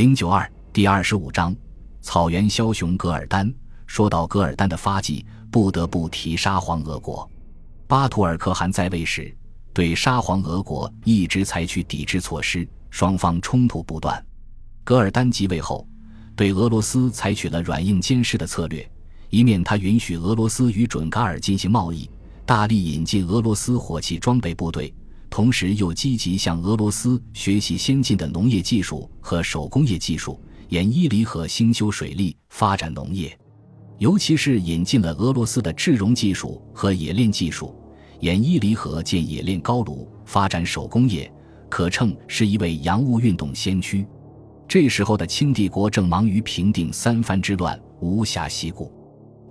零九二第二十五章，草原枭雄噶尔丹。说到噶尔丹的发迹，不得不提沙皇俄国。巴图尔可汗在位时，对沙皇俄国一直采取抵制措施，双方冲突不断。噶尔丹即位后，对俄罗斯采取了软硬兼施的策略，一面他允许俄罗斯与准噶尔进行贸易，大力引进俄罗斯火器装备部队。同时又积极向俄罗斯学习先进的农业技术和手工业技术，沿伊犁河兴修水利，发展农业，尤其是引进了俄罗斯的制绒技术和冶炼技术，沿伊犁河建冶炼高炉，发展手工业，可称是一位洋务运动先驱。这时候的清帝国正忙于平定三藩之乱，无暇西顾。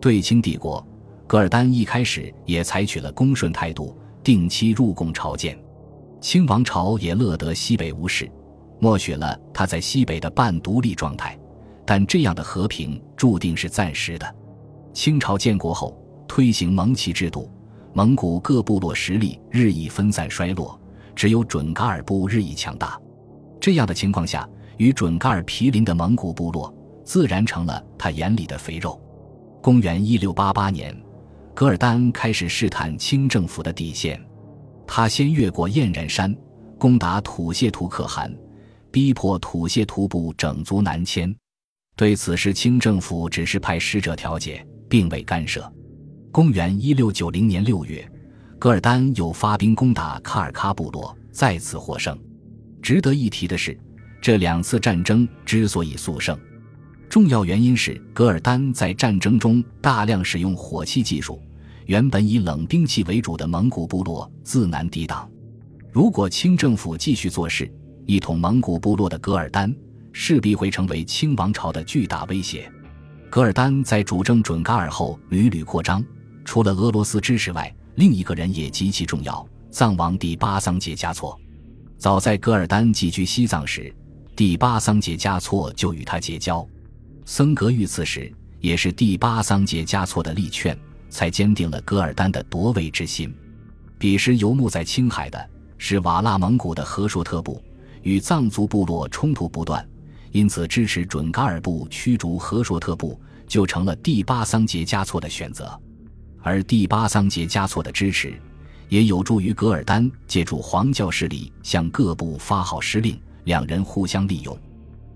对清帝国，噶尔丹一开始也采取了恭顺态度，定期入贡朝见。清王朝也乐得西北无事，默许了他在西北的半独立状态，但这样的和平注定是暂时的。清朝建国后，推行蒙旗制度，蒙古各部落实力日益分散衰落，只有准噶尔部日益强大。这样的情况下，与准噶尔毗邻的蒙古部落自然成了他眼里的肥肉。公元一六八八年，噶尔丹开始试探清政府的底线。他先越过燕然山，攻打土谢图可汗，逼迫土谢图部整族南迁。对此事，清政府只是派使者调解，并未干涉。公元一六九零年六月，噶尔丹又发兵攻打卡尔喀部落，再次获胜。值得一提的是，这两次战争之所以速胜，重要原因是噶尔丹在战争中大量使用火器技术。原本以冷兵器为主的蒙古部落自难抵挡。如果清政府继续做事，一统蒙古部落的噶尔丹势必会成为清王朝的巨大威胁。噶尔丹在主政准噶尔后屡屡扩张，除了俄罗斯支持外，另一个人也极其重要——藏王第八桑杰嘉措。早在噶尔丹寄居西藏时，第八桑杰嘉措就与他结交。僧格遇刺时，也是第八桑杰嘉措的力劝。才坚定了噶尔丹的夺位之心。彼时游牧在青海的是瓦剌蒙古的和硕特部，与藏族部落冲突不断，因此支持准噶尔部驱逐和硕特部就成了第八桑杰嘉措的选择。而第八桑杰嘉措的支持，也有助于噶尔丹借助黄教势力向各部发号施令，两人互相利用。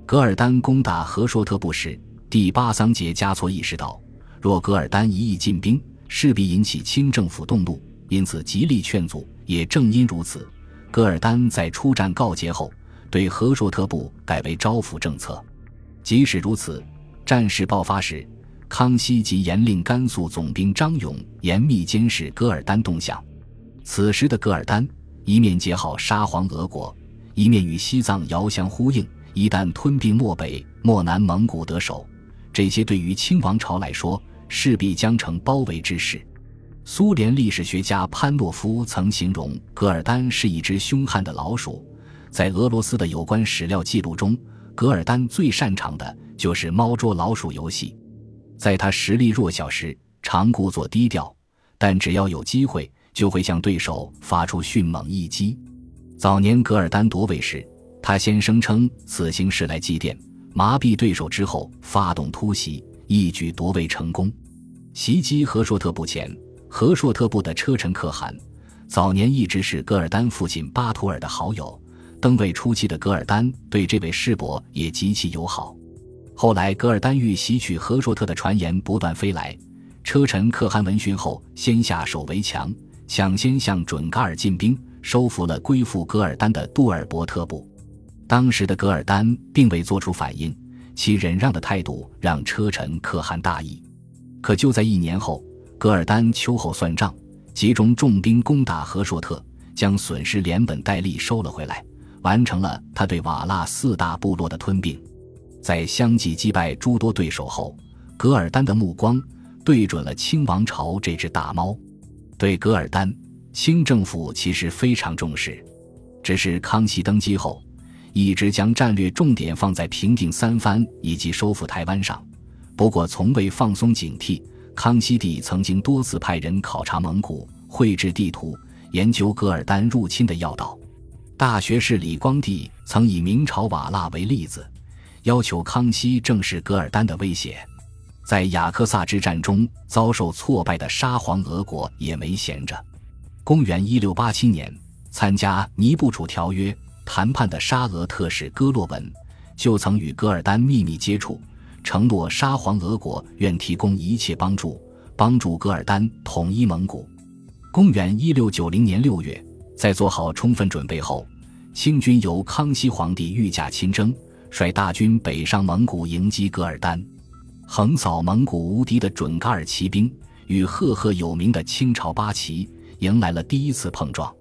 噶尔丹攻打和硕特部时，第八桑杰嘉措意识到。若噶尔丹一意进兵，势必引起清政府动怒，因此极力劝阻。也正因如此，噶尔丹在出战告捷后，对和硕特部改为招抚政策。即使如此，战事爆发时，康熙即严令甘肃总兵张勇严密监视噶尔丹动向。此时的噶尔丹一面结好沙皇俄国，一面与西藏遥相呼应。一旦吞并漠北、漠南蒙古得手，这些对于清王朝来说，势必将成包围之势。苏联历史学家潘诺夫曾形容噶尔丹是一只凶悍的老鼠。在俄罗斯的有关史料记录中，噶尔丹最擅长的就是猫捉老鼠游戏。在他实力弱小时，常故作低调，但只要有机会，就会向对手发出迅猛一击。早年噶尔丹夺位时，他先声称此行是来祭奠、麻痹对手，之后发动突袭，一举夺位成功。袭击和硕特部前，和硕特部的车臣可汗早年一直是噶尔丹父亲巴图尔的好友。登位初期的噶尔丹对这位世伯也极其友好。后来，噶尔丹欲袭取和硕特的传言不断飞来，车臣可汗闻讯后，先下手为强，抢先向准噶尔进兵，收复了归附噶尔丹的杜尔伯特部。当时的噶尔丹并未做出反应，其忍让的态度让车臣可汗大意。可就在一年后，噶尔丹秋后算账，集中重兵攻打和硕特，将损失连本带利收了回来，完成了他对瓦剌四大部落的吞并。在相继击败诸多对手后，噶尔丹的目光对准了清王朝这只大猫。对噶尔丹，清政府其实非常重视，只是康熙登基后，一直将战略重点放在平定三藩以及收复台湾上。不过，从未放松警惕。康熙帝曾经多次派人考察蒙古，绘制地图，研究噶尔丹入侵的要道。大学士李光地曾以明朝瓦剌为例子，要求康熙正视噶尔丹的威胁。在雅克萨之战中遭受挫败的沙皇俄国也没闲着。公元一六八七年，参加尼布楚条约谈判的沙俄特使哥洛文就曾与噶尔丹秘密接触，承诺沙皇俄国愿提供一切帮助，帮助噶尔丹统一蒙古。公元一六九零年六月，在做好充分准备后，清军由康熙皇帝御驾亲征，率大军北上蒙古迎击噶尔丹。横扫蒙古无敌的准噶尔骑兵与赫赫有名的清朝八旗迎来了第一次碰撞。